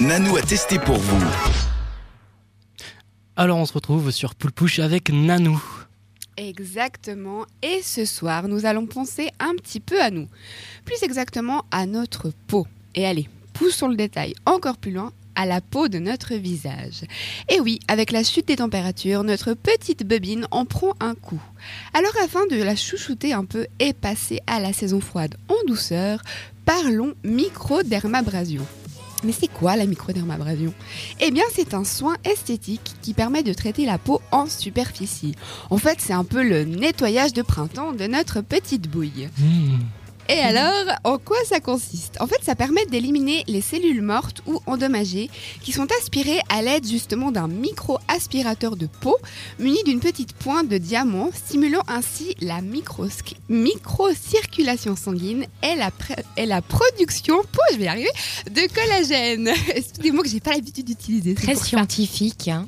Nanou a testé pour vous. Alors on se retrouve sur Poulpouche avec Nanou. Exactement. Et ce soir, nous allons penser un petit peu à nous. Plus exactement à notre peau. Et allez, poussons le détail encore plus loin à la peau de notre visage. Et oui, avec la chute des températures, notre petite bobine en prend un coup. Alors afin de la chouchouter un peu et passer à la saison froide en douceur, parlons microdermabrasion. Mais c'est quoi la microdermabrasion Eh bien, c'est un soin esthétique qui permet de traiter la peau en superficie. En fait, c'est un peu le nettoyage de printemps de notre petite bouille. Mmh. Et alors, en quoi ça consiste? En fait, ça permet d'éliminer les cellules mortes ou endommagées qui sont aspirées à l'aide justement d'un micro-aspirateur de peau muni d'une petite pointe de diamant, stimulant ainsi la micro-circulation sanguine et la, pré- et la production, peau, je vais y arriver, de collagène. C'est des mots que j'ai pas l'habitude d'utiliser. Très scientifique. hein.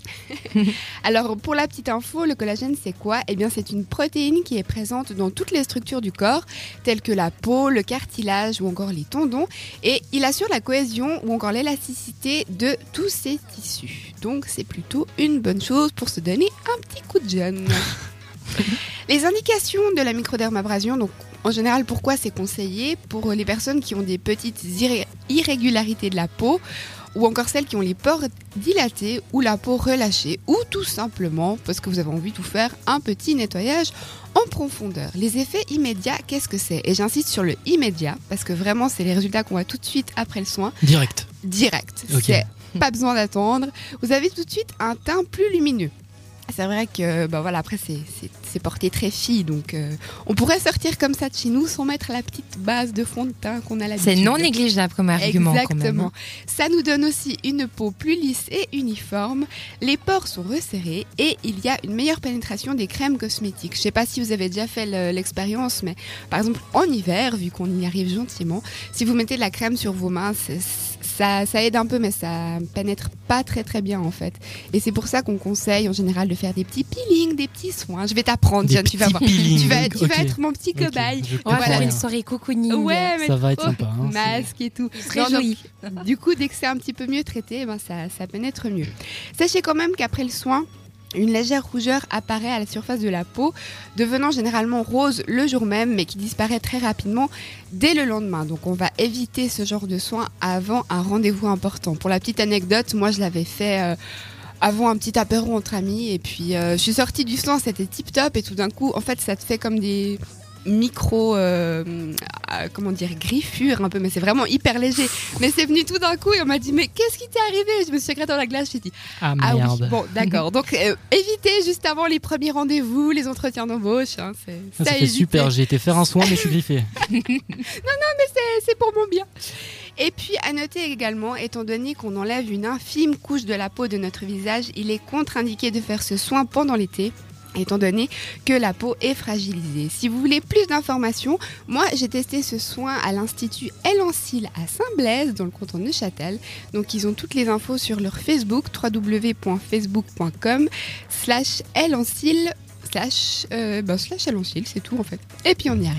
Alors, pour la petite info, le collagène, c'est quoi? Eh bien, c'est une protéine qui est présente dans toutes les structures du corps, telles que la peau, le cartilage ou encore les tendons, et il assure la cohésion ou encore l'élasticité de tous ces tissus. Donc, c'est plutôt une bonne chose pour se donner un petit coup de jeune. les indications de la microdermabrasion, donc en général, pourquoi c'est conseillé? Pour les personnes qui ont des petites irré- irrégularités de la peau, ou encore celles qui ont les pores dilatés ou la peau relâchée, ou tout simplement parce que vous avez envie de vous faire un petit nettoyage en profondeur. Les effets immédiats, qu'est-ce que c'est? Et j'insiste sur le immédiat, parce que vraiment, c'est les résultats qu'on voit tout de suite après le soin, Direct. direct. Ok. C'est pas besoin d'attendre. Vous avez tout de suite un teint plus lumineux. C'est vrai que bah voilà après c'est- porté très fille donc euh, on pourrait sortir comme ça de chez nous sans mettre la petite base de fond de teint qu'on a l'habitude. C'est non négligeable comme argument. quand même, Exactement. hein. Ça nous donne aussi une peau plus lisse et uniforme. Les pores sont resserrés et il y a une meilleure pénétration des crèmes cosmétiques. Je sais pas si vous avez déjà fait le- l'expérience, mais par exemple en hiver, vu qu'on y arrive gentiment, si vous mettez de la crème sur vos mains, c'est- ça, ça aide un peu, mais ça pénètre pas très très bien en fait. Et c'est pour ça qu'on conseille en général de faire des petits peelings, des petits soins. Je vais t'apprendre, tu vas voir. Tu vas, tu vas être mon petit cobaye. On va faire une soirée cocooning. Ouais, mais Ça va être sympa. hein, masque et tout. Très joli. du coup, dès que c'est un petit peu mieux traité, eh ben ça, ça pénètre mieux. Sachez quand même qu'après le soin, une légère rougeur apparaît à la surface de la peau, devenant généralement rose le jour même, mais qui disparaît très rapidement dès le lendemain. Donc on va éviter ce genre de soin avant un rendez-vous important. Pour la petite anecdote, moi je l'avais fait... euh, avant un petit apéro entre amis et puis euh, je suis sortie du soin, c'était tip top et tout d'un coup en fait ça te fait comme des micro euh, comment dire griffures un peu mais c'est vraiment hyper léger mais c'est venu tout d'un coup et on m'a dit mais qu'est-ce qui t'est arrivé? Je me suis secrète dans la glace j'ai dit Ah ah oui merde. bon d'accord donc euh, évitez juste avant les premiers rendez-vous les entretiens d'embauche hein, c'est Ah, ça super. J'ai été faire un soin, mais je suis griffé. c'est- c'est pour mon bien. Et puis à noter également, étant donné qu'on enlève une infime couche de la peau de notre visage, il est contre-indiqué de faire ce soin pendant l'été. Étant donné que la peau est fragilisée. Si vous voulez plus d'informations, moi j'ai testé ce soin à l'Institut Elancil à Saint-Blaise dans le canton de Neuchâtel. Donc ils ont toutes les infos sur leur Facebook www.facebook.com slash Elancil slash, euh, ben, slash Elancil, c'est tout en fait. Et puis on y arrive.